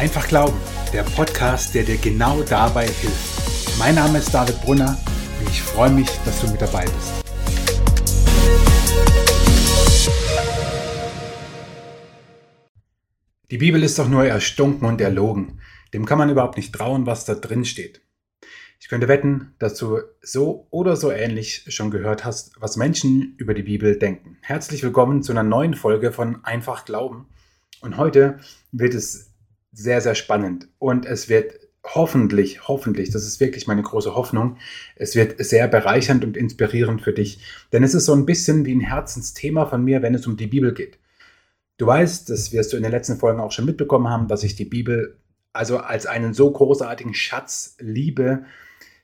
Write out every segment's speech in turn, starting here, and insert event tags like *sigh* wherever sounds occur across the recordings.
Einfach Glauben, der Podcast, der dir genau dabei hilft. Mein Name ist David Brunner und ich freue mich, dass du mit dabei bist. Die Bibel ist doch nur erstunken und erlogen. Dem kann man überhaupt nicht trauen, was da drin steht. Ich könnte wetten, dass du so oder so ähnlich schon gehört hast, was Menschen über die Bibel denken. Herzlich willkommen zu einer neuen Folge von Einfach Glauben. Und heute wird es sehr, sehr spannend und es wird hoffentlich, hoffentlich, das ist wirklich meine große Hoffnung, es wird sehr bereichernd und inspirierend für dich. Denn es ist so ein bisschen wie ein Herzensthema von mir, wenn es um die Bibel geht. Du weißt, das wirst du in den letzten Folgen auch schon mitbekommen haben, dass ich die Bibel also als einen so großartigen Schatz liebe,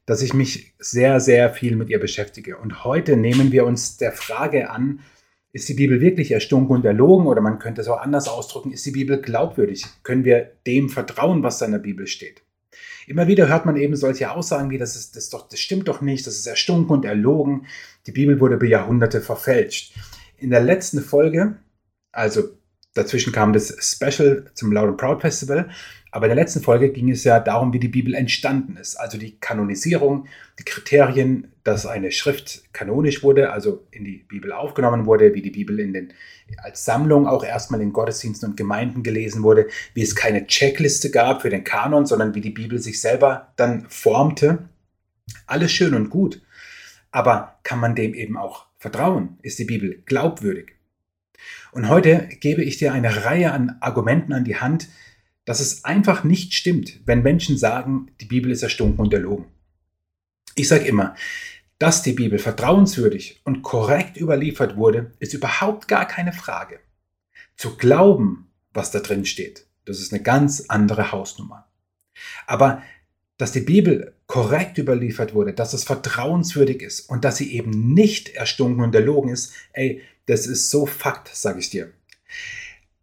dass ich mich sehr, sehr viel mit ihr beschäftige. Und heute nehmen wir uns der Frage an, ist die Bibel wirklich erstunken und erlogen? Oder man könnte es auch anders ausdrücken, ist die Bibel glaubwürdig? Können wir dem vertrauen, was da in der Bibel steht? Immer wieder hört man eben solche Aussagen wie, das, ist, das, doch, das stimmt doch nicht, das ist erstunken und erlogen. Die Bibel wurde über Jahrhunderte verfälscht. In der letzten Folge, also dazwischen kam das Special zum Loud and Proud Festival, aber in der letzten Folge ging es ja darum, wie die Bibel entstanden ist. Also die Kanonisierung, die Kriterien, dass eine Schrift kanonisch wurde, also in die Bibel aufgenommen wurde, wie die Bibel in den, als Sammlung auch erstmal in Gottesdiensten und Gemeinden gelesen wurde, wie es keine Checkliste gab für den Kanon, sondern wie die Bibel sich selber dann formte. Alles schön und gut. Aber kann man dem eben auch vertrauen? Ist die Bibel glaubwürdig? Und heute gebe ich dir eine Reihe an Argumenten an die Hand, dass es einfach nicht stimmt, wenn Menschen sagen, die Bibel ist erstunken und erlogen. Ich sage immer, dass die Bibel vertrauenswürdig und korrekt überliefert wurde, ist überhaupt gar keine Frage. Zu glauben, was da drin steht, das ist eine ganz andere Hausnummer. Aber dass die Bibel korrekt überliefert wurde, dass es vertrauenswürdig ist und dass sie eben nicht erstunken und erlogen ist, ey, das ist so Fakt, sage ich dir.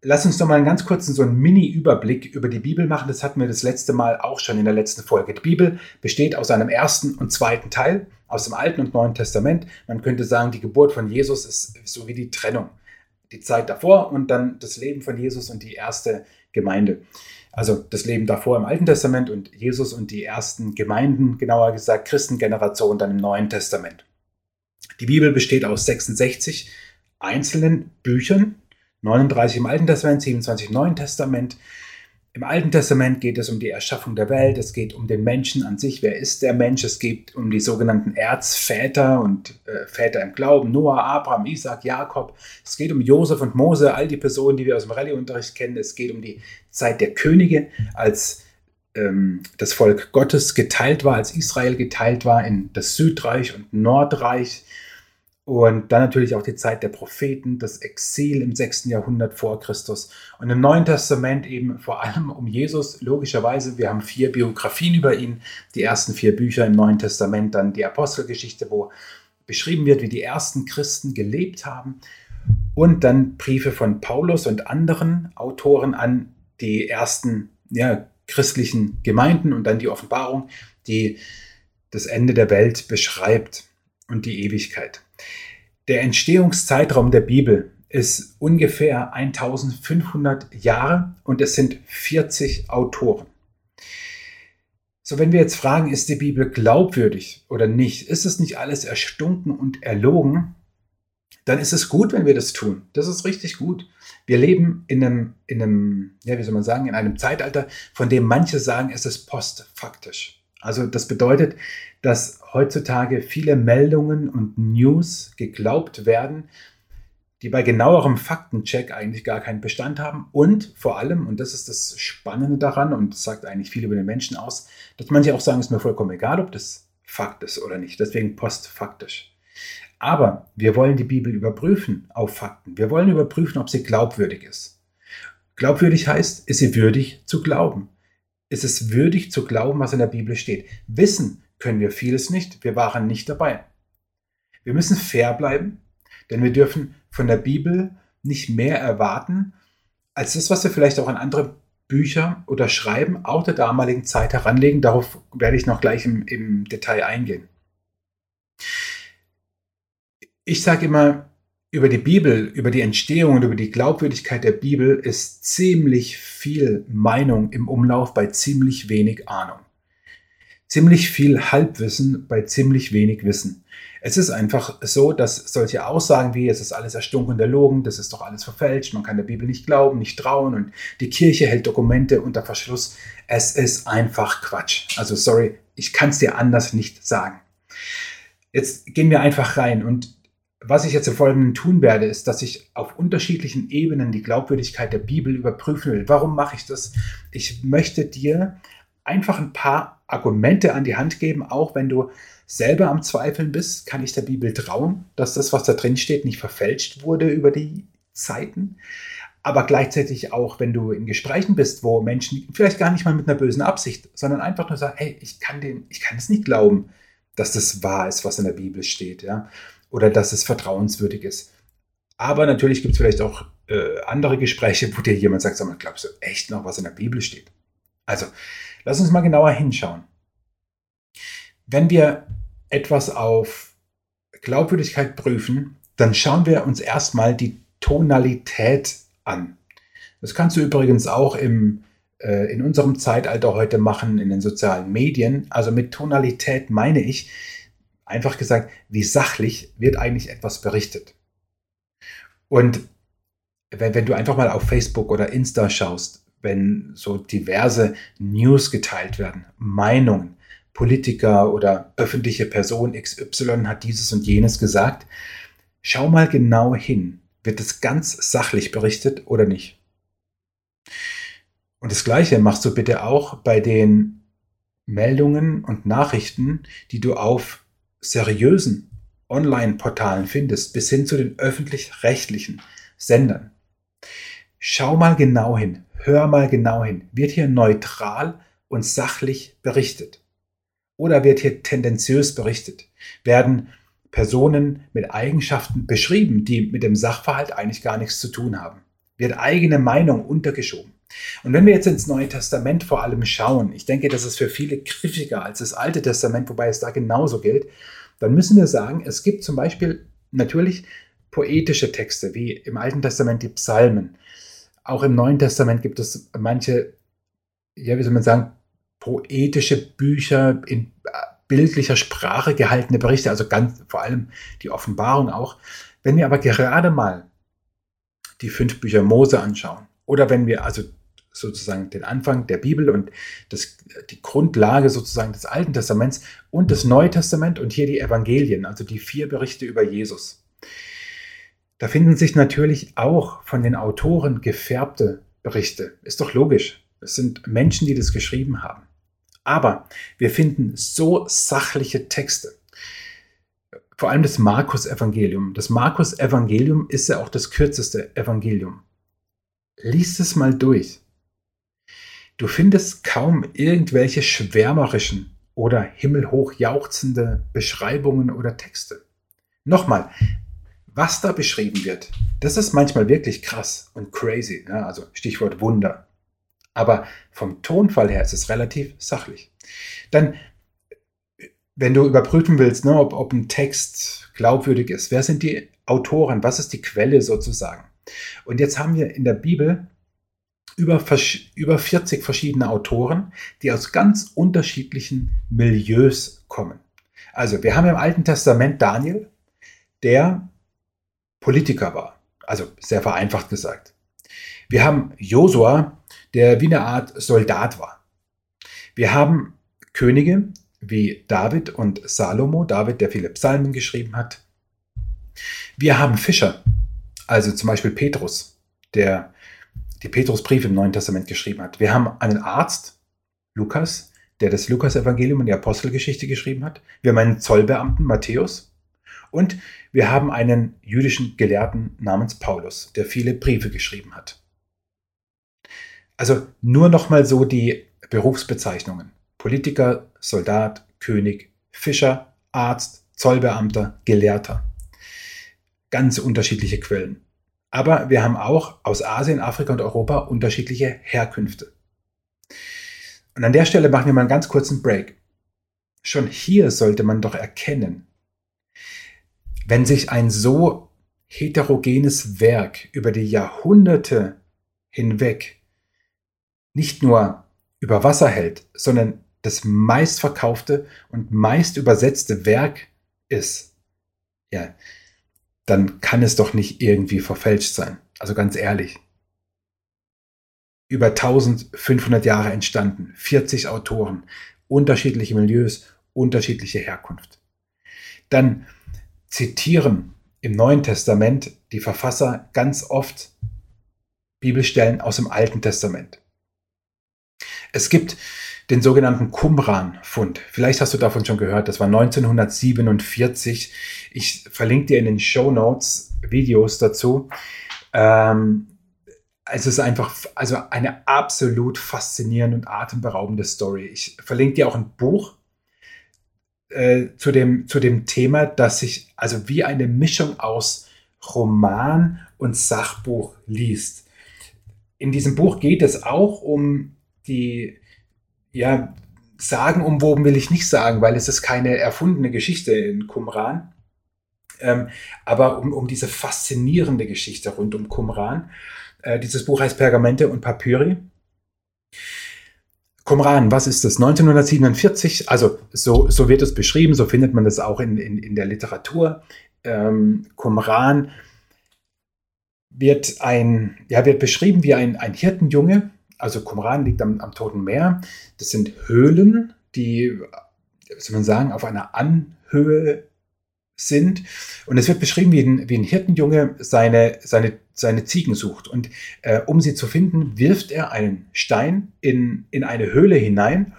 Lass uns doch mal einen ganz kurzen so einen Mini-Überblick über die Bibel machen. Das hatten wir das letzte Mal auch schon in der letzten Folge. Die Bibel besteht aus einem ersten und zweiten Teil, aus dem Alten und Neuen Testament. Man könnte sagen, die Geburt von Jesus ist so wie die Trennung. Die Zeit davor und dann das Leben von Jesus und die erste Gemeinde. Also das Leben davor im Alten Testament und Jesus und die ersten Gemeinden, genauer gesagt Christengeneration dann im Neuen Testament. Die Bibel besteht aus 66 einzelnen Büchern, 39 im Alten Testament, 27 im Neuen Testament. Im Alten Testament geht es um die Erschaffung der Welt, es geht um den Menschen an sich, wer ist der Mensch, es geht um die sogenannten Erzväter und äh, Väter im Glauben, Noah, Abraham, Isaac, Jakob, es geht um Josef und Mose, all die Personen, die wir aus dem Rallyeunterricht kennen, es geht um die Zeit der Könige, als ähm, das Volk Gottes geteilt war, als Israel geteilt war in das Südreich und Nordreich, und dann natürlich auch die Zeit der Propheten, das Exil im 6. Jahrhundert vor Christus. Und im Neuen Testament eben vor allem um Jesus, logischerweise. Wir haben vier Biografien über ihn, die ersten vier Bücher im Neuen Testament, dann die Apostelgeschichte, wo beschrieben wird, wie die ersten Christen gelebt haben. Und dann Briefe von Paulus und anderen Autoren an die ersten ja, christlichen Gemeinden und dann die Offenbarung, die das Ende der Welt beschreibt und die Ewigkeit. Der Entstehungszeitraum der Bibel ist ungefähr 1500 Jahre und es sind 40 Autoren. So, wenn wir jetzt fragen, ist die Bibel glaubwürdig oder nicht, ist es nicht alles erstunken und erlogen, dann ist es gut, wenn wir das tun. Das ist richtig gut. Wir leben in einem, in einem, ja, wie soll man sagen, in einem Zeitalter, von dem manche sagen, es ist postfaktisch. Also das bedeutet, dass heutzutage viele Meldungen und News geglaubt werden, die bei genauerem Faktencheck eigentlich gar keinen Bestand haben. Und vor allem, und das ist das Spannende daran, und das sagt eigentlich viel über den Menschen aus, dass manche auch sagen, es ist mir vollkommen egal, ob das Fakt ist oder nicht. Deswegen postfaktisch. Aber wir wollen die Bibel überprüfen auf Fakten. Wir wollen überprüfen, ob sie glaubwürdig ist. Glaubwürdig heißt, ist sie würdig zu glauben ist es würdig zu glauben, was in der Bibel steht. Wissen können wir vieles nicht, wir waren nicht dabei. Wir müssen fair bleiben, denn wir dürfen von der Bibel nicht mehr erwarten, als das, was wir vielleicht auch an andere Bücher oder Schreiben auch der damaligen Zeit heranlegen. Darauf werde ich noch gleich im, im Detail eingehen. Ich sage immer, über die Bibel, über die Entstehung und über die Glaubwürdigkeit der Bibel ist ziemlich viel Meinung im Umlauf bei ziemlich wenig Ahnung. Ziemlich viel Halbwissen bei ziemlich wenig Wissen. Es ist einfach so, dass solche Aussagen wie, es ist alles erstunken und erlogen, das ist doch alles verfälscht, man kann der Bibel nicht glauben, nicht trauen und die Kirche hält Dokumente unter Verschluss. Es ist einfach Quatsch. Also sorry, ich kann es dir anders nicht sagen. Jetzt gehen wir einfach rein und was ich jetzt im Folgenden tun werde, ist, dass ich auf unterschiedlichen Ebenen die Glaubwürdigkeit der Bibel überprüfen will. Warum mache ich das? Ich möchte dir einfach ein paar Argumente an die Hand geben, auch wenn du selber am Zweifeln bist, kann ich der Bibel trauen, dass das, was da drin steht, nicht verfälscht wurde über die Zeiten. Aber gleichzeitig auch, wenn du in Gesprächen bist, wo Menschen vielleicht gar nicht mal mit einer bösen Absicht, sondern einfach nur sagen, hey, ich kann den, ich kann es nicht glauben, dass das wahr ist, was in der Bibel steht. Ja? Oder dass es vertrauenswürdig ist. Aber natürlich gibt es vielleicht auch äh, andere Gespräche, wo dir jemand sagt, sag mal, glaubst du echt noch, was in der Bibel steht? Also, lass uns mal genauer hinschauen. Wenn wir etwas auf Glaubwürdigkeit prüfen, dann schauen wir uns erstmal die Tonalität an. Das kannst du übrigens auch im, äh, in unserem Zeitalter heute machen, in den sozialen Medien. Also mit Tonalität meine ich, einfach gesagt, wie sachlich wird eigentlich etwas berichtet. Und wenn, wenn du einfach mal auf Facebook oder Insta schaust, wenn so diverse News geteilt werden, Meinungen, Politiker oder öffentliche Person XY hat dieses und jenes gesagt, schau mal genau hin. Wird es ganz sachlich berichtet oder nicht? Und das Gleiche machst du bitte auch bei den Meldungen und Nachrichten, die du auf seriösen Online-Portalen findest, bis hin zu den öffentlich-rechtlichen Sendern. Schau mal genau hin, hör mal genau hin. Wird hier neutral und sachlich berichtet? Oder wird hier tendenziös berichtet? Werden Personen mit Eigenschaften beschrieben, die mit dem Sachverhalt eigentlich gar nichts zu tun haben? Wird eigene Meinung untergeschoben? Und wenn wir jetzt ins Neue Testament vor allem schauen, ich denke, das ist für viele griffiger als das Alte Testament, wobei es da genauso gilt, dann müssen wir sagen, es gibt zum Beispiel natürlich poetische Texte, wie im Alten Testament die Psalmen. Auch im Neuen Testament gibt es manche, ja, wie soll man sagen, poetische Bücher in bildlicher Sprache gehaltene Berichte, also ganz vor allem die Offenbarung auch. Wenn wir aber gerade mal die fünf Bücher Mose anschauen, oder wenn wir also sozusagen den Anfang der Bibel und das, die Grundlage sozusagen des Alten Testaments und das Neue Testament und hier die Evangelien, also die vier Berichte über Jesus. Da finden sich natürlich auch von den Autoren gefärbte Berichte. Ist doch logisch. Es sind Menschen, die das geschrieben haben. Aber wir finden so sachliche Texte. Vor allem das Markus-Evangelium. Das Markus-Evangelium ist ja auch das kürzeste Evangelium. Lies es mal durch. Du findest kaum irgendwelche schwärmerischen oder himmelhoch jauchzende Beschreibungen oder Texte. Nochmal, was da beschrieben wird, das ist manchmal wirklich krass und crazy, ja, also Stichwort Wunder. Aber vom Tonfall her ist es relativ sachlich. Dann, wenn du überprüfen willst, ne, ob, ob ein Text glaubwürdig ist, wer sind die Autoren, was ist die Quelle sozusagen? Und jetzt haben wir in der Bibel über, über 40 verschiedene Autoren, die aus ganz unterschiedlichen Milieus kommen. Also wir haben im Alten Testament Daniel, der Politiker war, also sehr vereinfacht gesagt. Wir haben Josua, der wie eine Art Soldat war. Wir haben Könige wie David und Salomo, David, der viele Psalmen geschrieben hat. Wir haben Fischer, also zum Beispiel Petrus, der die Petrusbrief im Neuen Testament geschrieben hat. Wir haben einen Arzt, Lukas, der das Lukas-Evangelium und die Apostelgeschichte geschrieben hat. Wir haben einen Zollbeamten, Matthäus. Und wir haben einen jüdischen Gelehrten namens Paulus, der viele Briefe geschrieben hat. Also nur nochmal so die Berufsbezeichnungen. Politiker, Soldat, König, Fischer, Arzt, Zollbeamter, Gelehrter. Ganz unterschiedliche Quellen. Aber wir haben auch aus Asien, Afrika und Europa unterschiedliche Herkünfte. Und an der Stelle machen wir mal einen ganz kurzen Break. Schon hier sollte man doch erkennen, wenn sich ein so heterogenes Werk über die Jahrhunderte hinweg nicht nur über Wasser hält, sondern das meistverkaufte und meist übersetzte Werk ist, ja, dann kann es doch nicht irgendwie verfälscht sein. Also ganz ehrlich. Über 1500 Jahre entstanden, 40 Autoren, unterschiedliche Milieus, unterschiedliche Herkunft. Dann zitieren im Neuen Testament die Verfasser ganz oft Bibelstellen aus dem Alten Testament. Es gibt den sogenannten Qumran-Fund. Vielleicht hast du davon schon gehört. Das war 1947. Ich verlinke dir in den Show Notes Videos dazu. Ähm, es ist einfach also eine absolut faszinierende und atemberaubende Story. Ich verlinke dir auch ein Buch äh, zu, dem, zu dem Thema, das sich also wie eine Mischung aus Roman und Sachbuch liest. In diesem Buch geht es auch um die, ja, sagen umwoben will ich nicht sagen, weil es ist keine erfundene Geschichte in Qumran, ähm, aber um, um diese faszinierende Geschichte rund um Qumran. Äh, dieses Buch heißt Pergamente und Papyri. Qumran, was ist das? 1947, also so, so wird es beschrieben, so findet man das auch in, in, in der Literatur. Ähm, Qumran wird, ein, ja, wird beschrieben wie ein, ein Hirtenjunge, also Qumran liegt am, am Toten Meer. Das sind Höhlen, die, soll man sagen, auf einer Anhöhe sind. Und es wird beschrieben, wie ein, wie ein Hirtenjunge seine, seine, seine Ziegen sucht. Und äh, um sie zu finden, wirft er einen Stein in, in eine Höhle hinein,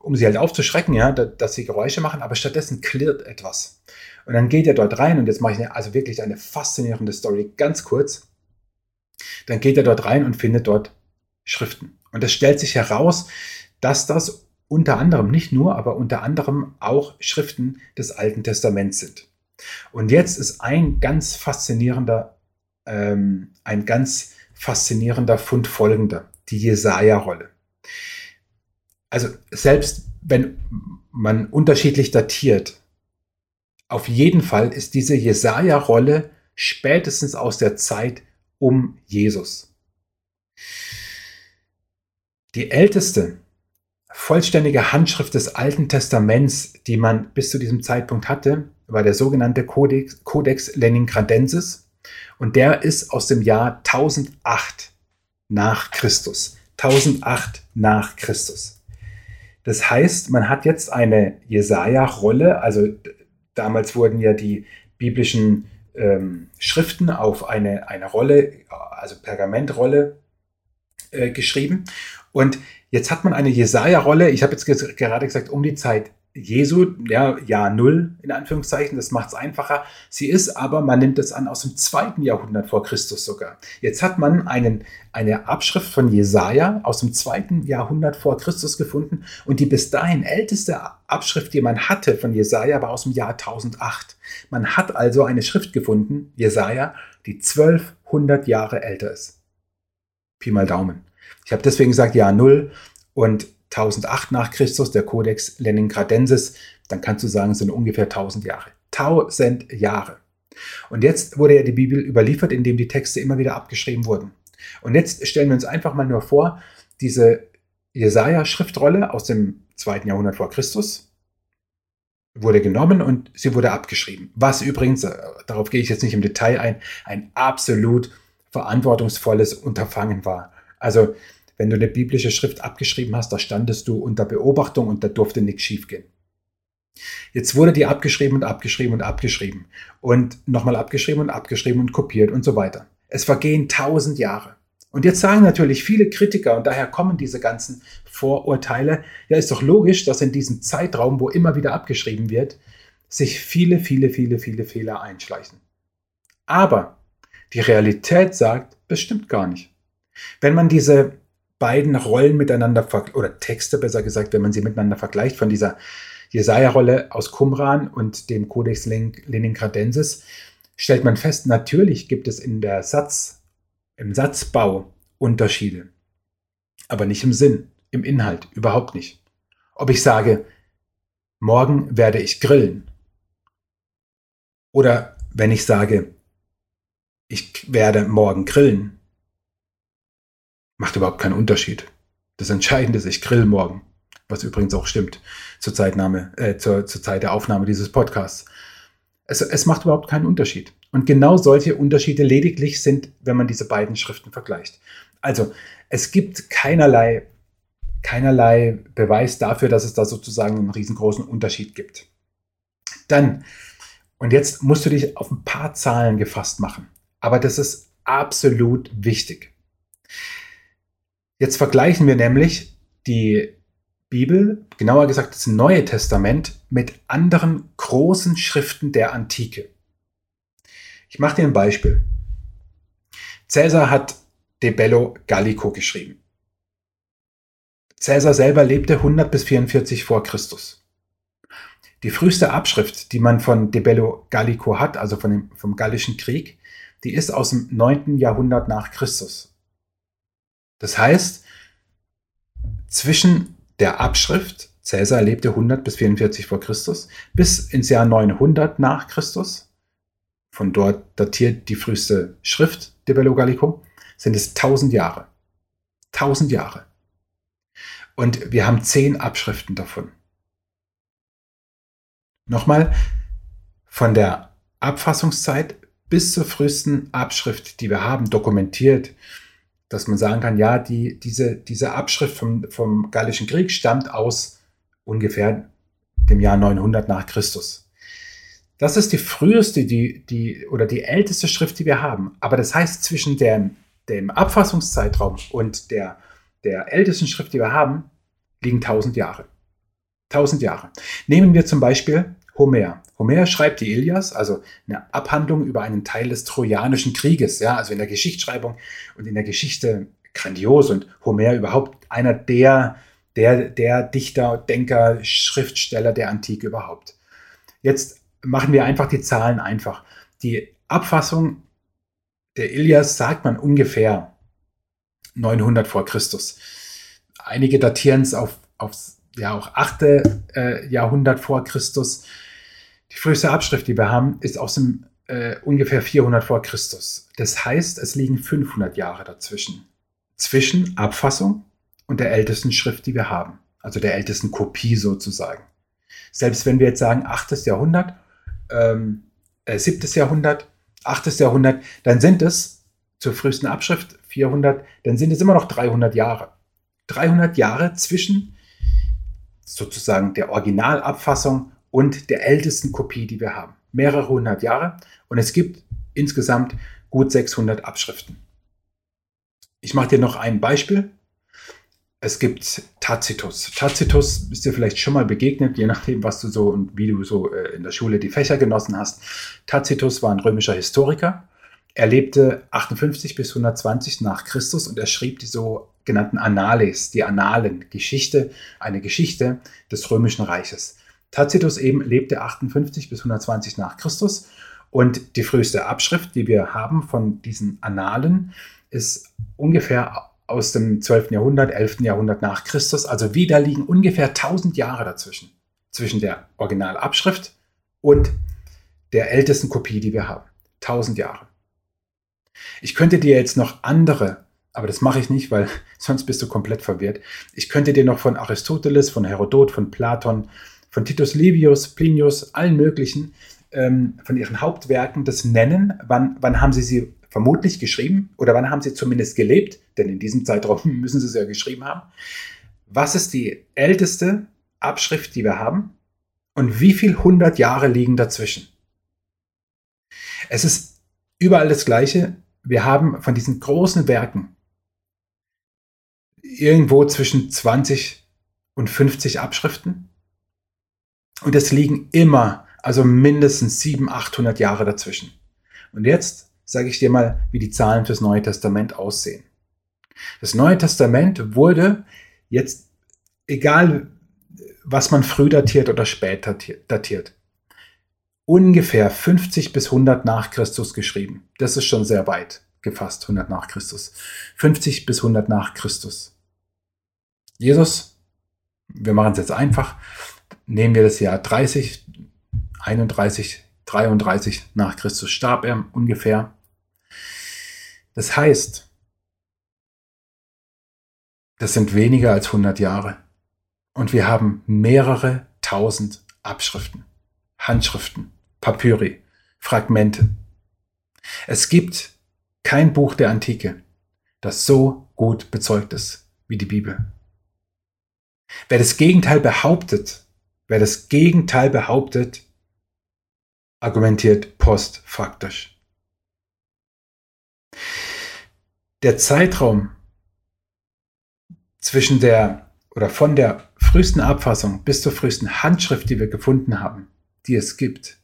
um sie halt aufzuschrecken, ja, dass, dass sie Geräusche machen, aber stattdessen klirrt etwas. Und dann geht er dort rein und jetzt mache ich eine, also wirklich eine faszinierende Story, ganz kurz. Dann geht er dort rein und findet dort Schriften. Und es stellt sich heraus, dass das unter anderem, nicht nur, aber unter anderem auch Schriften des Alten Testaments sind. Und jetzt ist ein ganz faszinierender, ähm, ein ganz faszinierender Fund folgender, die Jesaja-Rolle. Also selbst wenn man unterschiedlich datiert, auf jeden Fall ist diese Jesaja-Rolle spätestens aus der Zeit um Jesus. Die älteste vollständige Handschrift des Alten Testaments, die man bis zu diesem Zeitpunkt hatte, war der sogenannte Codex, Codex Leningradensis und der ist aus dem Jahr 1008 nach Christus. 1008 nach Christus. Das heißt, man hat jetzt eine Jesaja-Rolle, also damals wurden ja die biblischen ähm, Schriften auf eine, eine Rolle, also Pergamentrolle äh, geschrieben. Und jetzt hat man eine Jesaja-Rolle, ich habe jetzt gerade gesagt, um die Zeit Jesu, ja, Jahr Null in Anführungszeichen, das macht es einfacher. Sie ist aber, man nimmt es an, aus dem zweiten Jahrhundert vor Christus sogar. Jetzt hat man einen, eine Abschrift von Jesaja aus dem zweiten Jahrhundert vor Christus gefunden und die bis dahin älteste Abschrift, die man hatte von Jesaja, war aus dem Jahr 1008. Man hat also eine Schrift gefunden, Jesaja, die 1200 Jahre älter ist. Pi mal Daumen. Ich habe deswegen gesagt Jahr Null und 1008 nach Christus, der Codex Leningradensis, dann kannst du sagen, es sind ungefähr 1000 Jahre. 1000 Jahre. Und jetzt wurde ja die Bibel überliefert, indem die Texte immer wieder abgeschrieben wurden. Und jetzt stellen wir uns einfach mal nur vor, diese Jesaja-Schriftrolle aus dem zweiten Jahrhundert vor Christus wurde genommen und sie wurde abgeschrieben. Was übrigens, äh, darauf gehe ich jetzt nicht im Detail ein, ein absolut verantwortungsvolles Unterfangen war. Also, wenn du eine biblische Schrift abgeschrieben hast, da standest du unter Beobachtung und da durfte nichts schiefgehen. Jetzt wurde die abgeschrieben und abgeschrieben und abgeschrieben und nochmal abgeschrieben und abgeschrieben und kopiert und so weiter. Es vergehen tausend Jahre. Und jetzt sagen natürlich viele Kritiker, und daher kommen diese ganzen Vorurteile, ja, ist doch logisch, dass in diesem Zeitraum, wo immer wieder abgeschrieben wird, sich viele, viele, viele, viele Fehler einschleichen. Aber die Realität sagt, das stimmt gar nicht. Wenn man diese beiden Rollen miteinander, oder Texte besser gesagt, wenn man sie miteinander vergleicht, von dieser Jesaja-Rolle aus Qumran und dem Codex Leningradensis, stellt man fest, natürlich gibt es in der Satz, im Satzbau Unterschiede, aber nicht im Sinn, im Inhalt, überhaupt nicht. Ob ich sage, morgen werde ich grillen, oder wenn ich sage, ich werde morgen grillen. Macht überhaupt keinen Unterschied. Das Entscheidende ist, ich grill morgen. Was übrigens auch stimmt zur, Zeitnahme, äh, zur, zur Zeit der Aufnahme dieses Podcasts. Es, es macht überhaupt keinen Unterschied. Und genau solche Unterschiede lediglich sind, wenn man diese beiden Schriften vergleicht. Also, es gibt keinerlei, keinerlei Beweis dafür, dass es da sozusagen einen riesengroßen Unterschied gibt. Dann, und jetzt musst du dich auf ein paar Zahlen gefasst machen. Aber das ist absolut wichtig. Jetzt vergleichen wir nämlich die Bibel, genauer gesagt das Neue Testament, mit anderen großen Schriften der Antike. Ich mache dir ein Beispiel. Cäsar hat De Bello Gallico geschrieben. Cäsar selber lebte 100 bis 44 vor Christus. Die früheste Abschrift, die man von De Bello Gallico hat, also von dem, vom Gallischen Krieg, die ist aus dem 9. Jahrhundert nach Christus. Das heißt, zwischen der Abschrift, Caesar lebte 100 bis 44 vor Christus, bis ins Jahr 900 nach Christus, von dort datiert die früheste Schrift der Bello Gallico, sind es 1000 Jahre. 1000 Jahre. Und wir haben zehn Abschriften davon. Nochmal, von der Abfassungszeit bis zur frühesten Abschrift, die wir haben, dokumentiert, dass man sagen kann, ja, die, diese, diese Abschrift vom, vom Gallischen Krieg stammt aus ungefähr dem Jahr 900 nach Christus. Das ist die früheste, die, die, oder die älteste Schrift, die wir haben. Aber das heißt, zwischen dem, dem Abfassungszeitraum und der, der ältesten Schrift, die wir haben, liegen 1000 Jahre. 1000 Jahre. Nehmen wir zum Beispiel Homer. Homer schreibt die Ilias, also eine Abhandlung über einen Teil des Trojanischen Krieges, ja, also in der Geschichtsschreibung und in der Geschichte grandios und Homer überhaupt einer der, der, der Dichter, Denker, Schriftsteller der Antike überhaupt. Jetzt machen wir einfach die Zahlen einfach. Die Abfassung der Ilias sagt man ungefähr 900 vor Christus. Einige datieren es auf, auf ja auch 8. Äh, Jahrhundert vor Christus. Die früheste Abschrift, die wir haben, ist aus dem äh, ungefähr 400 vor Christus. Das heißt, es liegen 500 Jahre dazwischen. Zwischen Abfassung und der ältesten Schrift, die wir haben. Also der ältesten Kopie sozusagen. Selbst wenn wir jetzt sagen 8. Jahrhundert, ähm, äh, 7. Jahrhundert, 8. Jahrhundert, dann sind es zur frühesten Abschrift 400, dann sind es immer noch 300 Jahre. 300 Jahre zwischen sozusagen der Originalabfassung und der ältesten Kopie, die wir haben. Mehrere hundert Jahre und es gibt insgesamt gut 600 Abschriften. Ich mache dir noch ein Beispiel. Es gibt Tacitus. Tacitus ist dir vielleicht schon mal begegnet, je nachdem, was du so und wie du so äh, in der Schule die Fächer genossen hast. Tacitus war ein römischer Historiker. Er lebte 58 bis 120 nach Christus und er schrieb die so genannten Annales, die Annalen, Geschichte, eine Geschichte des römischen Reiches. Tacitus eben lebte 58 bis 120 nach Christus und die früheste Abschrift, die wir haben von diesen Annalen, ist ungefähr aus dem 12. Jahrhundert, 11. Jahrhundert nach Christus. Also wieder liegen ungefähr 1000 Jahre dazwischen, zwischen der Originalabschrift und der ältesten Kopie, die wir haben. 1000 Jahre. Ich könnte dir jetzt noch andere aber das mache ich nicht, weil *laughs* sonst bist du komplett verwirrt. Ich könnte dir noch von Aristoteles, von Herodot, von Platon, von Titus Livius, Plinius, allen möglichen, ähm, von ihren Hauptwerken das nennen. Wann, wann haben sie sie vermutlich geschrieben oder wann haben sie zumindest gelebt? Denn in diesem Zeitraum *laughs* müssen sie es ja geschrieben haben. Was ist die älteste Abschrift, die wir haben? Und wie viel hundert Jahre liegen dazwischen? Es ist überall das Gleiche. Wir haben von diesen großen Werken irgendwo zwischen 20 und 50 Abschriften. Und es liegen immer, also mindestens 700, 800 Jahre dazwischen. Und jetzt sage ich dir mal, wie die Zahlen fürs Neue Testament aussehen. Das Neue Testament wurde jetzt, egal was man früh datiert oder spät datiert, ungefähr 50 bis 100 nach Christus geschrieben. Das ist schon sehr weit gefasst, 100 nach Christus. 50 bis 100 nach Christus. Jesus, wir machen es jetzt einfach, nehmen wir das Jahr 30, 31, 33 nach Christus starb er ungefähr. Das heißt, das sind weniger als 100 Jahre. Und wir haben mehrere tausend Abschriften, Handschriften, Papyri, Fragmente. Es gibt kein Buch der Antike, das so gut bezeugt ist wie die Bibel. Wer das Gegenteil behauptet, wer das Gegenteil behauptet, argumentiert postfaktisch. Der Zeitraum zwischen der oder von der frühesten Abfassung bis zur frühesten Handschrift, die wir gefunden haben, die es gibt,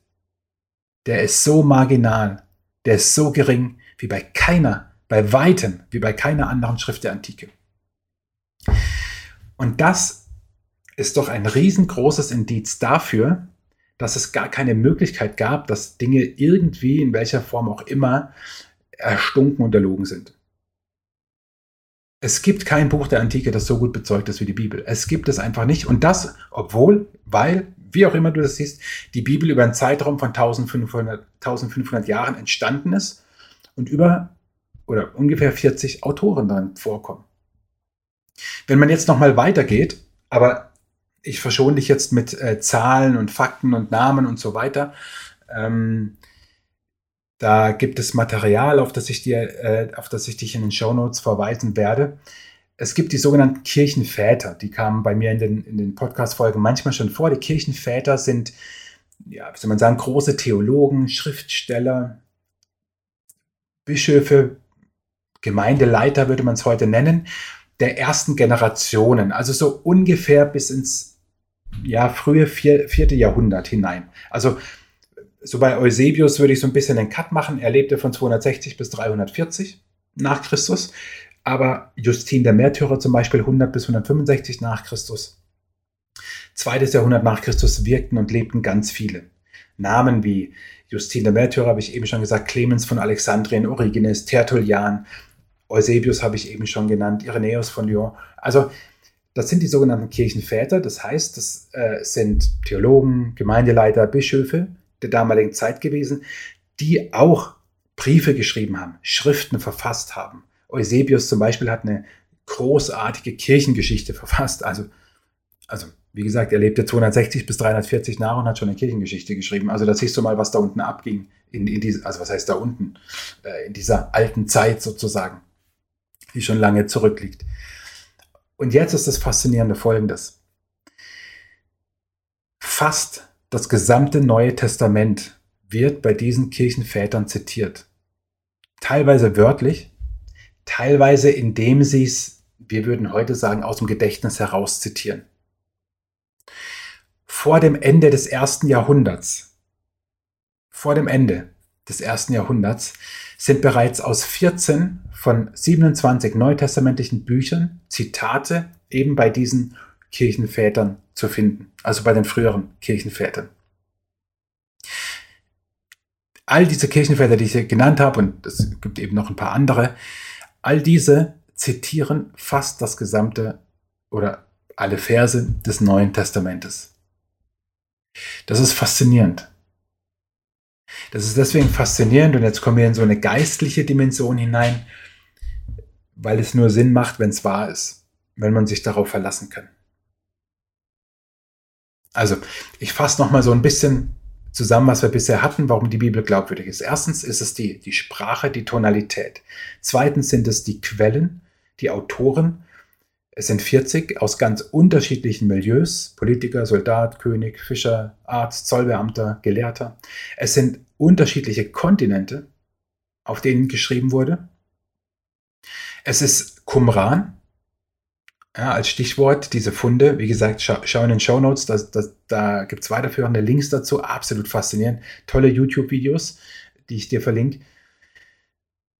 der ist so marginal, der ist so gering wie bei keiner, bei weitem, wie bei keiner anderen Schrift der Antike. Und das ist doch ein riesengroßes Indiz dafür, dass es gar keine Möglichkeit gab, dass Dinge irgendwie, in welcher Form auch immer, erstunken und erlogen sind. Es gibt kein Buch der Antike, das so gut bezeugt ist wie die Bibel. Es gibt es einfach nicht. Und das, obwohl, weil, wie auch immer du das siehst, die Bibel über einen Zeitraum von 1500, 1500 Jahren entstanden ist und über oder ungefähr 40 Autoren darin vorkommen. Wenn man jetzt nochmal weitergeht, aber ich verschone dich jetzt mit äh, Zahlen und Fakten und Namen und so weiter, ähm, da gibt es Material, auf das ich, dir, äh, auf das ich dich in den Show Notes verweisen werde. Es gibt die sogenannten Kirchenväter, die kamen bei mir in den, in den Podcast-Folgen manchmal schon vor. Die Kirchenväter sind, ja, wie soll man sagen, große Theologen, Schriftsteller, Bischöfe, Gemeindeleiter würde man es heute nennen, der ersten Generationen, also so ungefähr bis ins ja, frühe vier, vierte Jahrhundert hinein. Also so bei Eusebius würde ich so ein bisschen einen Cut machen. Er lebte von 260 bis 340 nach Christus. Aber Justin der Märtyrer zum Beispiel 100 bis 165 nach Christus. Zweites Jahrhundert nach Christus wirkten und lebten ganz viele. Namen wie Justin der Märtyrer habe ich eben schon gesagt, Clemens von Alexandrien, Origenes, Tertullian, Eusebius habe ich eben schon genannt, Irenäus von Lyon. Also das sind die sogenannten Kirchenväter, das heißt, das äh, sind Theologen, Gemeindeleiter, Bischöfe, der damaligen Zeit gewesen, die auch Briefe geschrieben haben, Schriften verfasst haben. Eusebius zum Beispiel hat eine großartige Kirchengeschichte verfasst. Also, also wie gesagt, er lebte 260 bis 340 nach und hat schon eine Kirchengeschichte geschrieben. Also da siehst du mal, was da unten abging. In, in diese, also was heißt da unten? Äh, in dieser alten Zeit sozusagen, die schon lange zurückliegt. Und jetzt ist das Faszinierende folgendes. Fast das gesamte Neue Testament wird bei diesen Kirchenvätern zitiert. Teilweise wörtlich, teilweise indem sie es, wir würden heute sagen, aus dem Gedächtnis heraus zitieren. Vor dem Ende des ersten Jahrhunderts, vor dem Ende des ersten Jahrhunderts, sind bereits aus 14 von 27 neutestamentlichen Büchern Zitate eben bei diesen Kirchenvätern zu finden, also bei den früheren Kirchenvätern. All diese Kirchenväter, die ich hier genannt habe, und es gibt eben noch ein paar andere, all diese zitieren fast das gesamte oder alle Verse des Neuen Testamentes. Das ist faszinierend. Das ist deswegen faszinierend und jetzt kommen wir in so eine geistliche Dimension hinein, weil es nur Sinn macht, wenn es wahr ist, wenn man sich darauf verlassen kann. Also, ich fasse nochmal so ein bisschen zusammen, was wir bisher hatten, warum die Bibel glaubwürdig ist. Erstens ist es die, die Sprache, die Tonalität. Zweitens sind es die Quellen, die Autoren. Es sind 40 aus ganz unterschiedlichen Milieus, Politiker, Soldat, König, Fischer, Arzt, Zollbeamter, Gelehrter. Es sind unterschiedliche Kontinente, auf denen geschrieben wurde. Es ist Qumran, ja, als Stichwort diese Funde, wie gesagt, schau, schau in den Show Notes, das, das, da gibt es weiterführende Links dazu. Absolut faszinierend. Tolle YouTube-Videos, die ich dir verlinke.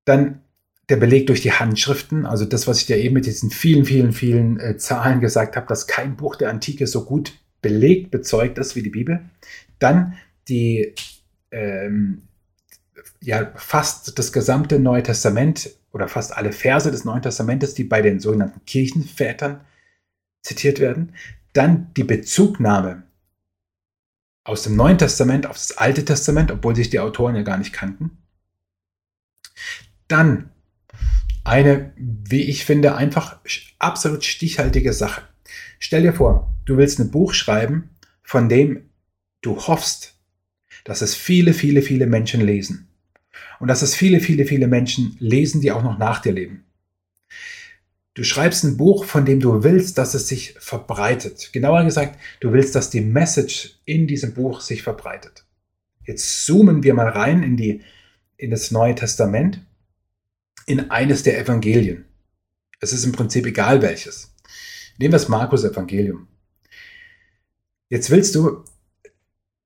Dann der Beleg durch die Handschriften, also das, was ich dir eben mit diesen vielen, vielen, vielen äh, Zahlen gesagt habe, dass kein Buch der Antike so gut belegt, bezeugt ist wie die Bibel. Dann die ähm, ja, fast das gesamte Neue Testament oder fast alle Verse des Neuen Testamentes, die bei den sogenannten Kirchenvätern zitiert werden. Dann die Bezugnahme aus dem Neuen Testament auf das Alte Testament, obwohl sich die Autoren ja gar nicht kannten. Dann eine, wie ich finde, einfach absolut stichhaltige Sache. Stell dir vor, du willst ein Buch schreiben, von dem du hoffst, dass es viele, viele, viele Menschen lesen. Und dass es viele, viele, viele Menschen lesen, die auch noch nach dir leben. Du schreibst ein Buch, von dem du willst, dass es sich verbreitet. Genauer gesagt, du willst, dass die Message in diesem Buch sich verbreitet. Jetzt zoomen wir mal rein in, die, in das Neue Testament, in eines der Evangelien. Es ist im Prinzip egal welches. Nehmen wir das Markus Evangelium. Jetzt willst du,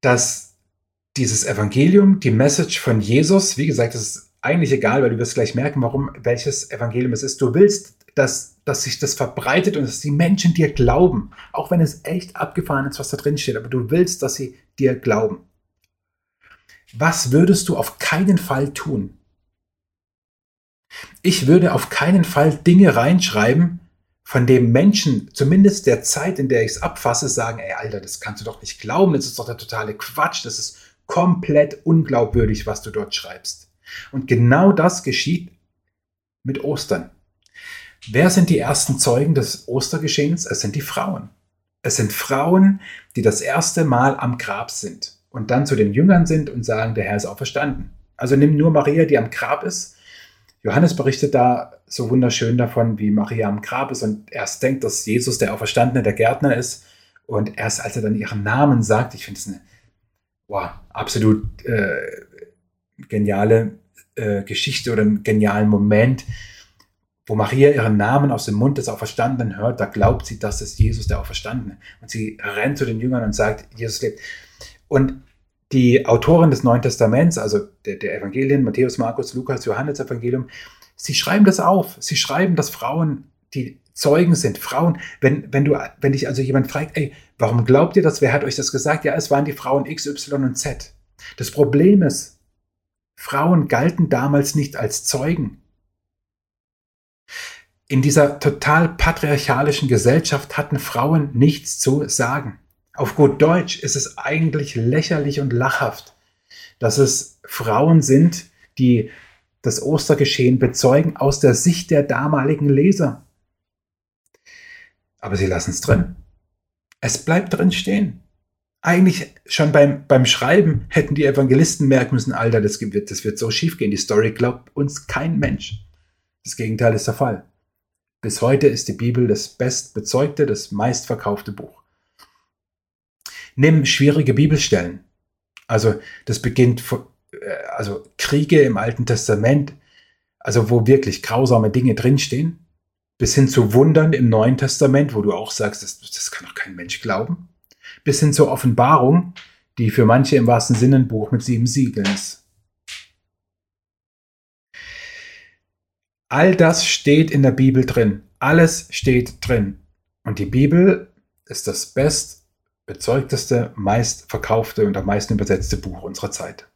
dass dieses Evangelium, die Message von Jesus, wie gesagt, das ist eigentlich egal, weil du wirst gleich merken, warum welches Evangelium es ist. Du willst, dass, dass sich das verbreitet und dass die Menschen dir glauben, auch wenn es echt abgefahren ist, was da drin steht, aber du willst, dass sie dir glauben. Was würdest du auf keinen Fall tun? Ich würde auf keinen Fall Dinge reinschreiben, von dem Menschen, zumindest der Zeit, in der ich es abfasse, sagen, ey Alter, das kannst du doch nicht glauben, das ist doch der totale Quatsch, das ist komplett unglaubwürdig, was du dort schreibst. Und genau das geschieht mit Ostern. Wer sind die ersten Zeugen des Ostergeschehens? Es sind die Frauen. Es sind Frauen, die das erste Mal am Grab sind und dann zu den Jüngern sind und sagen, der Herr ist auferstanden. Also nimm nur Maria, die am Grab ist. Johannes berichtet da so wunderschön davon, wie Maria am Grab ist und erst denkt, dass Jesus der Auferstandene, der Gärtner ist. Und erst als er dann ihren Namen sagt, ich finde es eine wow, absolut äh, geniale äh, Geschichte oder einen genialen Moment, wo Maria ihren Namen aus dem Mund des Auferstandenen hört, da glaubt sie, dass es Jesus der Auferstandene. Und sie rennt zu den Jüngern und sagt, Jesus lebt. Und die Autoren des Neuen Testaments, also der, der Evangelien, Matthäus, Markus, Lukas, Johannes Evangelium, Sie schreiben das auf. Sie schreiben, dass Frauen die Zeugen sind. Frauen, wenn, wenn du, wenn dich also jemand fragt, ey, warum glaubt ihr das? Wer hat euch das gesagt? Ja, es waren die Frauen X, Y und Z. Das Problem ist, Frauen galten damals nicht als Zeugen. In dieser total patriarchalischen Gesellschaft hatten Frauen nichts zu sagen. Auf gut Deutsch ist es eigentlich lächerlich und lachhaft, dass es Frauen sind, die das Ostergeschehen bezeugen aus der Sicht der damaligen Leser. Aber sie lassen es drin. Es bleibt drin stehen. Eigentlich schon beim, beim Schreiben hätten die Evangelisten merken müssen, Alter, das wird, das wird so schief gehen. Die Story glaubt uns kein Mensch. Das Gegenteil ist der Fall. Bis heute ist die Bibel das bestbezeugte, das meistverkaufte Buch. Nimm schwierige Bibelstellen. Also das beginnt äh, also Kriege im Alten Testament, also wo wirklich grausame Dinge drinstehen, bis hin zu Wundern im Neuen Testament, wo du auch sagst, das, das kann doch kein Mensch glauben, bis hin zur Offenbarung, die für manche im wahrsten Sinne ein Buch mit sieben Siegeln ist. All das steht in der Bibel drin. Alles steht drin. Und die Bibel ist das bestbezeugteste, meistverkaufte und am meisten übersetzte Buch unserer Zeit.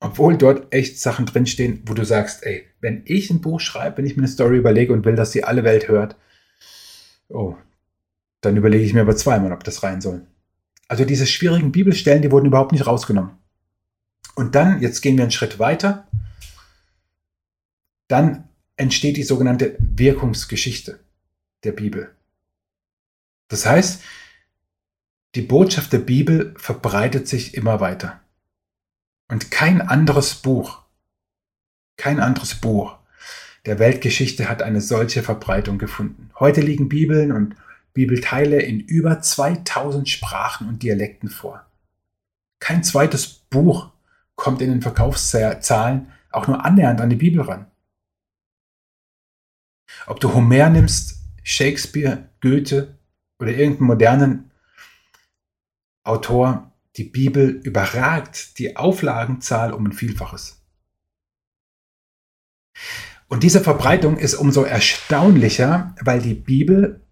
Obwohl dort echt Sachen drinstehen, wo du sagst, ey, wenn ich ein Buch schreibe, wenn ich mir eine Story überlege und will, dass sie alle Welt hört, oh, dann überlege ich mir aber zweimal, ob das rein soll. Also diese schwierigen Bibelstellen, die wurden überhaupt nicht rausgenommen. Und dann, jetzt gehen wir einen Schritt weiter, dann entsteht die sogenannte Wirkungsgeschichte der Bibel. Das heißt, die Botschaft der Bibel verbreitet sich immer weiter. Und kein anderes Buch, kein anderes Buch der Weltgeschichte hat eine solche Verbreitung gefunden. Heute liegen Bibeln und Bibelteile in über 2000 Sprachen und Dialekten vor. Kein zweites Buch kommt in den Verkaufszahlen auch nur annähernd an die Bibel ran. Ob du Homer nimmst, Shakespeare, Goethe oder irgendeinen modernen Autor, die Bibel überragt die Auflagenzahl um ein Vielfaches. Und diese Verbreitung ist umso erstaunlicher, weil die Bibel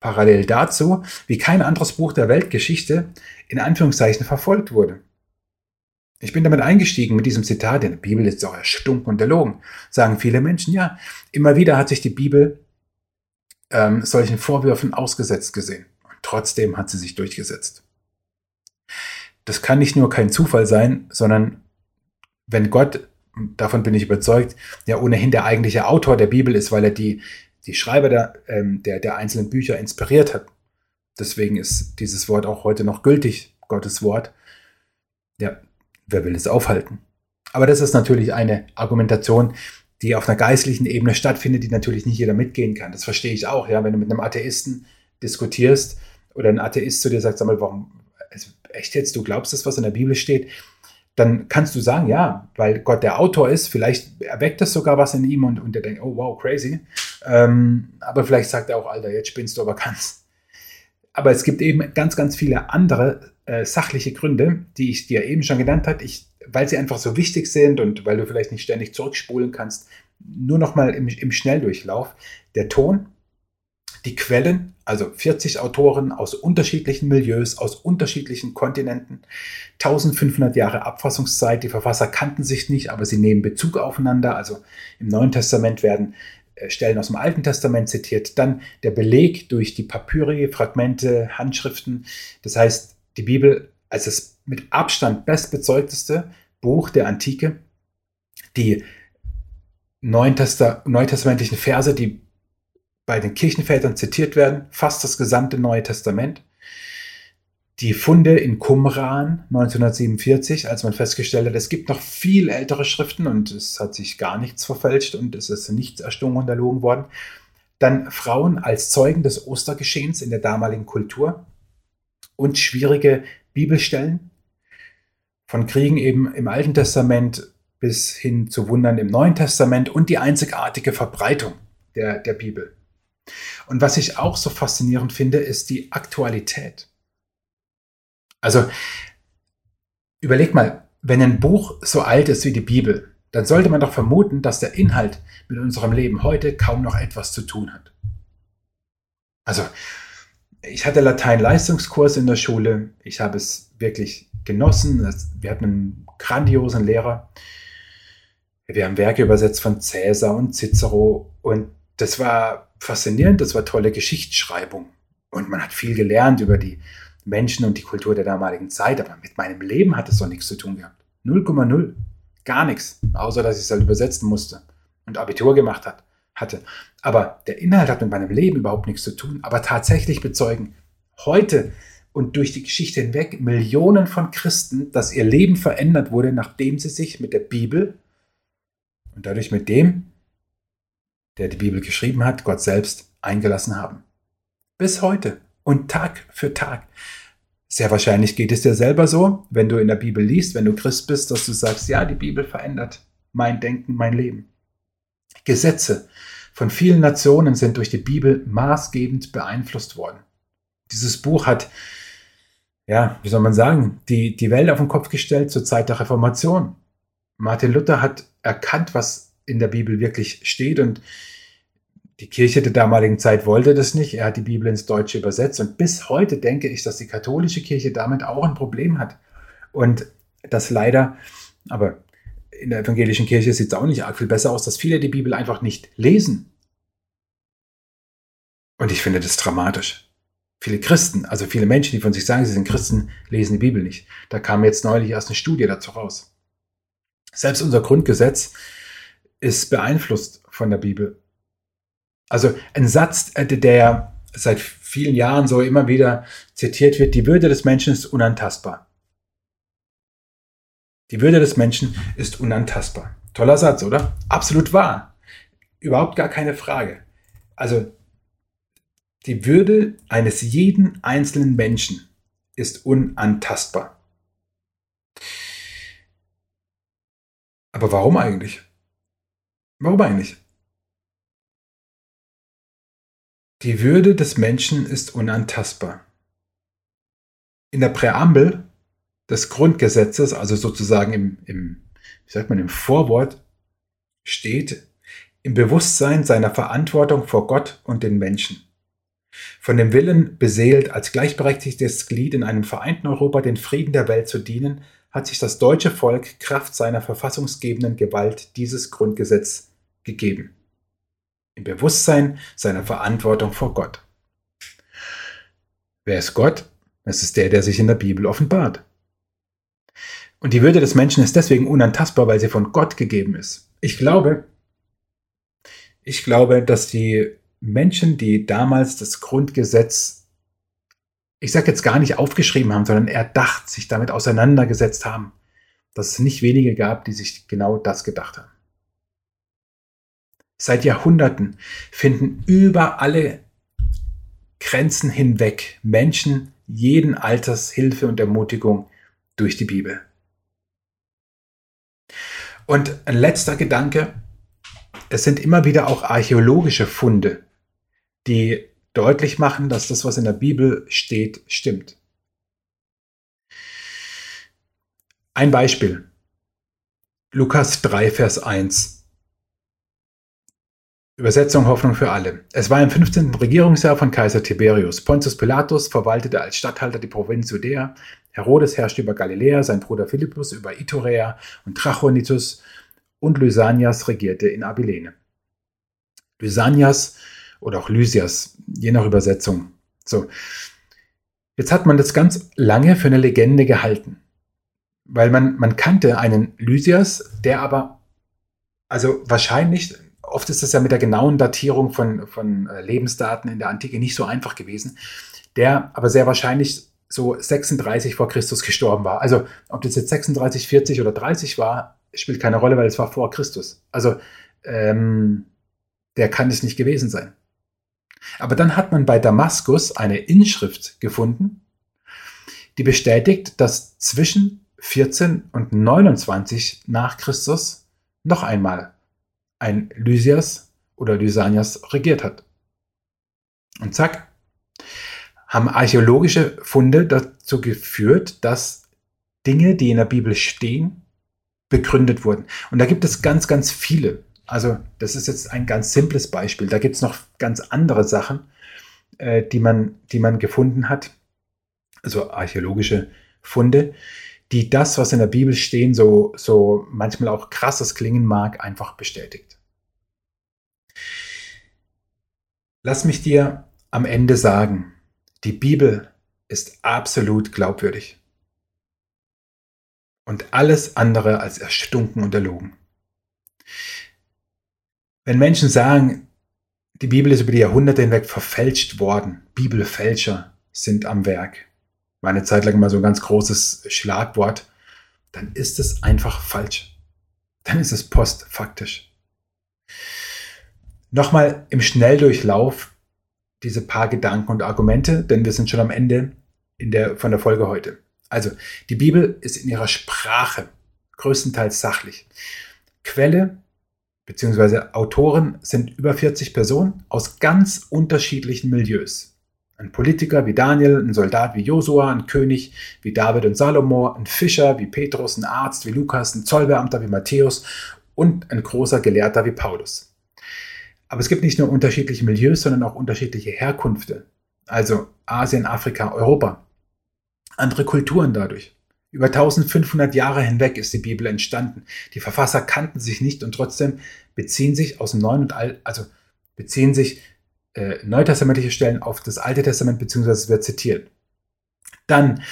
parallel dazu, wie kein anderes Buch der Weltgeschichte, in Anführungszeichen verfolgt wurde. Ich bin damit eingestiegen mit diesem Zitat, denn die Bibel ist auch erstunken und erlogen, sagen viele Menschen. Ja, immer wieder hat sich die Bibel ähm, solchen Vorwürfen ausgesetzt gesehen. Trotzdem hat sie sich durchgesetzt das kann nicht nur kein Zufall sein, sondern wenn Gott davon bin ich überzeugt, ja ohnehin der eigentliche Autor der Bibel ist, weil er die, die Schreiber der, ähm, der, der einzelnen Bücher inspiriert hat. Deswegen ist dieses Wort auch heute noch gültig, Gottes Wort. Ja, wer will es aufhalten? Aber das ist natürlich eine Argumentation, die auf einer geistlichen Ebene stattfindet, die natürlich nicht jeder mitgehen kann. Das verstehe ich auch, ja, wenn du mit einem Atheisten diskutierst oder ein Atheist zu dir sagt, sag mal, warum, also echt jetzt, du glaubst das, was in der Bibel steht? Dann kannst du sagen, ja, weil Gott der Autor ist, vielleicht erweckt das sogar was in ihm und, und er denkt, oh wow, crazy. Ähm, aber vielleicht sagt er auch, Alter, jetzt spinnst du aber ganz. Aber es gibt eben ganz, ganz viele andere äh, sachliche Gründe, die ich dir eben schon genannt habe, ich, weil sie einfach so wichtig sind und weil du vielleicht nicht ständig zurückspulen kannst, nur nochmal im, im Schnelldurchlauf. Der Ton, die Quellen, also 40 Autoren aus unterschiedlichen Milieus, aus unterschiedlichen Kontinenten, 1500 Jahre Abfassungszeit, die Verfasser kannten sich nicht, aber sie nehmen Bezug aufeinander. Also im Neuen Testament werden äh, Stellen aus dem Alten Testament zitiert, dann der Beleg durch die Papyri, Fragmente, Handschriften. Das heißt, die Bibel als das mit Abstand bestbezeugteste Buch der Antike. Die neutestamentlichen Verse, die bei den Kirchenvätern zitiert werden, fast das gesamte Neue Testament. Die Funde in Qumran 1947, als man festgestellt hat, es gibt noch viel ältere Schriften und es hat sich gar nichts verfälscht und es ist nichts erstunken und erlogen worden. Dann Frauen als Zeugen des Ostergeschehens in der damaligen Kultur und schwierige Bibelstellen. Von Kriegen eben im Alten Testament bis hin zu Wundern im Neuen Testament und die einzigartige Verbreitung der, der Bibel. Und was ich auch so faszinierend finde, ist die Aktualität. Also überleg mal, wenn ein Buch so alt ist wie die Bibel, dann sollte man doch vermuten, dass der Inhalt mit unserem Leben heute kaum noch etwas zu tun hat. Also ich hatte Latein-Leistungskurs in der Schule. Ich habe es wirklich genossen. Wir hatten einen grandiosen Lehrer. Wir haben Werke übersetzt von Cäsar und Cicero und das war faszinierend, das war tolle Geschichtsschreibung. Und man hat viel gelernt über die Menschen und die Kultur der damaligen Zeit, aber mit meinem Leben hat es doch nichts zu tun gehabt. 0,0. Gar nichts. Außer, dass ich es halt übersetzen musste und Abitur gemacht hat hatte. Aber der Inhalt hat mit meinem Leben überhaupt nichts zu tun. Aber tatsächlich bezeugen heute und durch die Geschichte hinweg Millionen von Christen, dass ihr Leben verändert wurde, nachdem sie sich mit der Bibel und dadurch mit dem, der die Bibel geschrieben hat, Gott selbst eingelassen haben. Bis heute und Tag für Tag. Sehr wahrscheinlich geht es dir selber so, wenn du in der Bibel liest, wenn du Christ bist, dass du sagst, ja, die Bibel verändert mein Denken, mein Leben. Gesetze von vielen Nationen sind durch die Bibel maßgebend beeinflusst worden. Dieses Buch hat, ja, wie soll man sagen, die, die Welt auf den Kopf gestellt zur Zeit der Reformation. Martin Luther hat erkannt, was in der Bibel wirklich steht und die Kirche der damaligen Zeit wollte das nicht. Er hat die Bibel ins Deutsche übersetzt und bis heute denke ich, dass die katholische Kirche damit auch ein Problem hat. Und das leider, aber in der evangelischen Kirche sieht es auch nicht arg viel besser aus, dass viele die Bibel einfach nicht lesen. Und ich finde das dramatisch. Viele Christen, also viele Menschen, die von sich sagen, sie sind Christen, lesen die Bibel nicht. Da kam jetzt neulich erst eine Studie dazu raus. Selbst unser Grundgesetz ist beeinflusst von der Bibel. Also ein Satz, äh, der seit vielen Jahren so immer wieder zitiert wird, die Würde des Menschen ist unantastbar. Die Würde des Menschen ist unantastbar. Toller Satz, oder? Absolut wahr. Überhaupt gar keine Frage. Also die Würde eines jeden einzelnen Menschen ist unantastbar. Aber warum eigentlich? Warum eigentlich? Die Würde des Menschen ist unantastbar. In der Präambel des Grundgesetzes, also sozusagen im, im, wie sagt man, im Vorwort steht, im Bewusstsein seiner Verantwortung vor Gott und den Menschen. Von dem Willen beseelt, als gleichberechtigtes Glied in einem vereinten Europa den Frieden der Welt zu dienen, hat sich das deutsche Volk Kraft seiner verfassungsgebenden Gewalt dieses Grundgesetz gegeben. Im Bewusstsein seiner Verantwortung vor Gott. Wer ist Gott? Es ist der, der sich in der Bibel offenbart. Und die Würde des Menschen ist deswegen unantastbar, weil sie von Gott gegeben ist. Ich glaube, ich glaube, dass die Menschen, die damals das Grundgesetz, ich sage jetzt gar nicht aufgeschrieben haben, sondern erdacht, sich damit auseinandergesetzt haben, dass es nicht wenige gab, die sich genau das gedacht haben. Seit Jahrhunderten finden über alle Grenzen hinweg Menschen jeden Alters Hilfe und Ermutigung durch die Bibel. Und ein letzter Gedanke, es sind immer wieder auch archäologische Funde, die deutlich machen, dass das, was in der Bibel steht, stimmt. Ein Beispiel. Lukas 3, Vers 1. Übersetzung Hoffnung für alle. Es war im 15. Regierungsjahr von Kaiser Tiberius. Pontius Pilatus verwaltete als Statthalter die Provinz Judäa. Herodes herrschte über Galiläa, sein Bruder Philippus über Iturea und Trachonitis und Lysanias regierte in Abilene. Lysanias oder auch Lysias, je nach Übersetzung. So. Jetzt hat man das ganz lange für eine Legende gehalten. Weil man, man kannte einen Lysias, der aber, also wahrscheinlich, oft ist es ja mit der genauen Datierung von, von äh, Lebensdaten in der Antike nicht so einfach gewesen, der aber sehr wahrscheinlich so 36 vor Christus gestorben war. Also ob das jetzt 36, 40 oder 30 war, spielt keine Rolle, weil es war vor Christus. Also ähm, der kann es nicht gewesen sein. Aber dann hat man bei Damaskus eine Inschrift gefunden, die bestätigt, dass zwischen 14 und 29 nach Christus noch einmal ein Lysias oder Lysanias regiert hat. Und zack, haben archäologische Funde dazu geführt, dass Dinge, die in der Bibel stehen, begründet wurden. Und da gibt es ganz, ganz viele. Also das ist jetzt ein ganz simples Beispiel. Da gibt es noch ganz andere Sachen, äh, die, man, die man gefunden hat, also archäologische Funde, die das, was in der Bibel stehen, so, so manchmal auch krasses klingen mag, einfach bestätigt. Lass mich dir am Ende sagen, die Bibel ist absolut glaubwürdig. Und alles andere als erstunken und erlogen. Wenn Menschen sagen, die Bibel ist über die Jahrhunderte hinweg verfälscht worden, Bibelfälscher sind am Werk, war eine Zeit lang mal so ein ganz großes Schlagwort, dann ist es einfach falsch. Dann ist es postfaktisch. Nochmal im Schnelldurchlauf diese paar Gedanken und Argumente, denn wir sind schon am Ende in der, von der Folge heute. Also, die Bibel ist in ihrer Sprache größtenteils sachlich. Quelle beziehungsweise Autoren sind über 40 Personen aus ganz unterschiedlichen Milieus. Ein Politiker wie Daniel, ein Soldat wie Josua, ein König wie David und Salomo, ein Fischer wie Petrus, ein Arzt wie Lukas, ein Zollbeamter wie Matthäus und ein großer Gelehrter wie Paulus. Aber es gibt nicht nur unterschiedliche Milieus, sondern auch unterschiedliche Herkünfte. Also Asien, Afrika, Europa. Andere Kulturen dadurch. Über 1500 Jahre hinweg ist die Bibel entstanden. Die Verfasser kannten sich nicht und trotzdem beziehen sich aus dem Neuen und Alt, also beziehen sich äh, neutestamentliche Stellen auf das Alte Testament, beziehungsweise es wird zitiert. Dann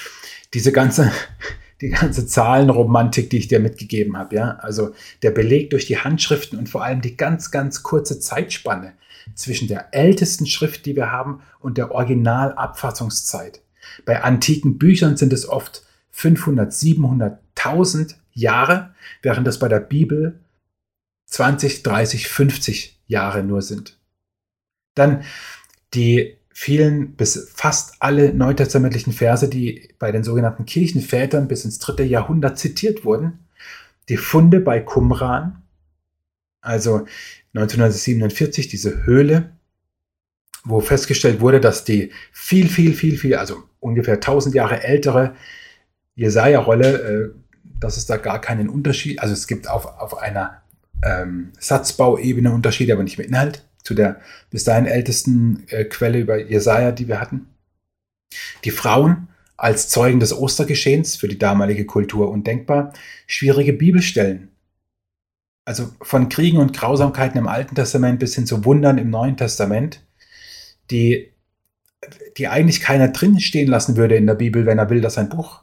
diese ganze, *laughs* die ganze Zahlenromantik, die ich dir mitgegeben habe, ja. Also der Beleg durch die Handschriften und vor allem die ganz, ganz kurze Zeitspanne zwischen der ältesten Schrift, die wir haben, und der Originalabfassungszeit. Bei antiken Büchern sind es oft 500, 700.000 Jahre, während das bei der Bibel 20, 30, 50 Jahre nur sind. Dann die vielen bis fast alle neutestamentlichen Verse, die bei den sogenannten Kirchenvätern bis ins dritte Jahrhundert zitiert wurden. Die Funde bei Qumran, also 1947 diese Höhle, wo festgestellt wurde, dass die viel, viel, viel, viel, also ungefähr 1000 Jahre ältere Jesaja-Rolle, äh, dass es da gar keinen Unterschied, also es gibt auf, auf einer ähm, Satzbauebene Unterschiede, aber nicht im Inhalt, zu der bis dahin ältesten äh, Quelle über Jesaja, die wir hatten. Die Frauen als Zeugen des Ostergeschehens für die damalige Kultur undenkbar, schwierige Bibelstellen. Also von Kriegen und Grausamkeiten im Alten Testament bis hin zu Wundern im Neuen Testament, die, die eigentlich keiner drin stehen lassen würde in der Bibel, wenn er will, dass ein Buch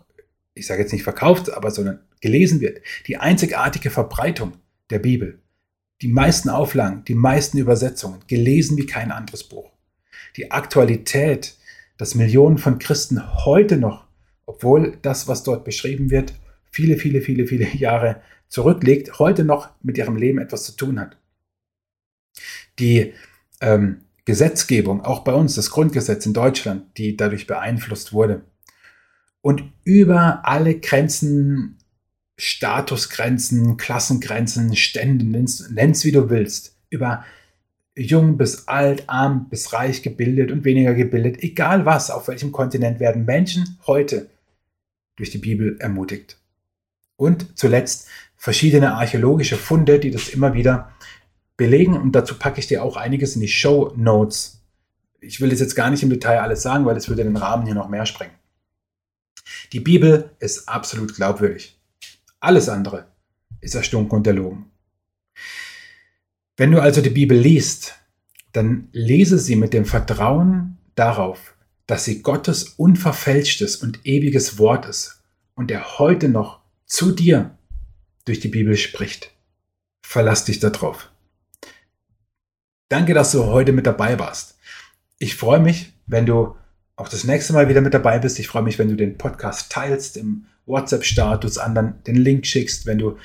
ich sage jetzt nicht verkauft, aber sondern gelesen wird. Die einzigartige Verbreitung der Bibel. Die meisten Auflagen, die meisten Übersetzungen, gelesen wie kein anderes Buch. Die Aktualität, dass Millionen von Christen heute noch, obwohl das, was dort beschrieben wird, viele, viele, viele, viele *laughs* Jahre zurückliegt, heute noch mit ihrem Leben etwas zu tun hat. Die ähm, Gesetzgebung, auch bei uns, das Grundgesetz in Deutschland, die dadurch beeinflusst wurde. Und über alle Grenzen, Statusgrenzen, Klassengrenzen, Stände, nenn's wie du willst, über jung bis alt, arm bis reich, gebildet und weniger gebildet, egal was, auf welchem Kontinent werden Menschen heute durch die Bibel ermutigt. Und zuletzt verschiedene archäologische Funde, die das immer wieder belegen. Und dazu packe ich dir auch einiges in die Show Notes. Ich will das jetzt gar nicht im Detail alles sagen, weil es würde den Rahmen hier noch mehr sprengen. Die Bibel ist absolut glaubwürdig. Alles andere ist erstunken und erlogen. Wenn du also die Bibel liest, dann lese sie mit dem Vertrauen darauf, dass sie Gottes unverfälschtes und ewiges Wort ist und er heute noch zu dir durch die Bibel spricht. Verlass dich darauf. Danke, dass du heute mit dabei warst. Ich freue mich, wenn du auch das nächste Mal wieder mit dabei bist. Ich freue mich, wenn du den Podcast teilst im WhatsApp-Status, anderen den Link schickst, wenn du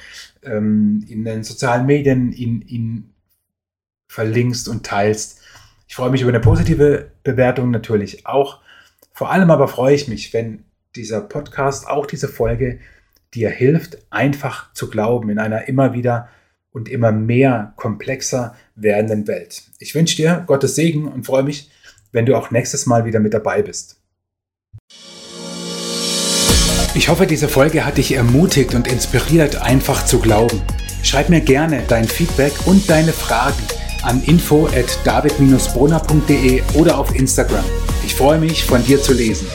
ähm, in den sozialen Medien ihn, ihn verlinkst und teilst. Ich freue mich über eine positive Bewertung natürlich auch. Vor allem aber freue ich mich, wenn dieser Podcast, auch diese Folge, dir hilft, einfach zu glauben in einer immer wieder und immer mehr komplexer werdenden Welt. Ich wünsche dir Gottes Segen und freue mich, wenn du auch nächstes Mal wieder mit dabei bist. Ich hoffe, diese Folge hat dich ermutigt und inspiriert, einfach zu glauben. Schreib mir gerne dein Feedback und deine Fragen an info at david-brunner.de oder auf Instagram. Ich freue mich, von dir zu lesen.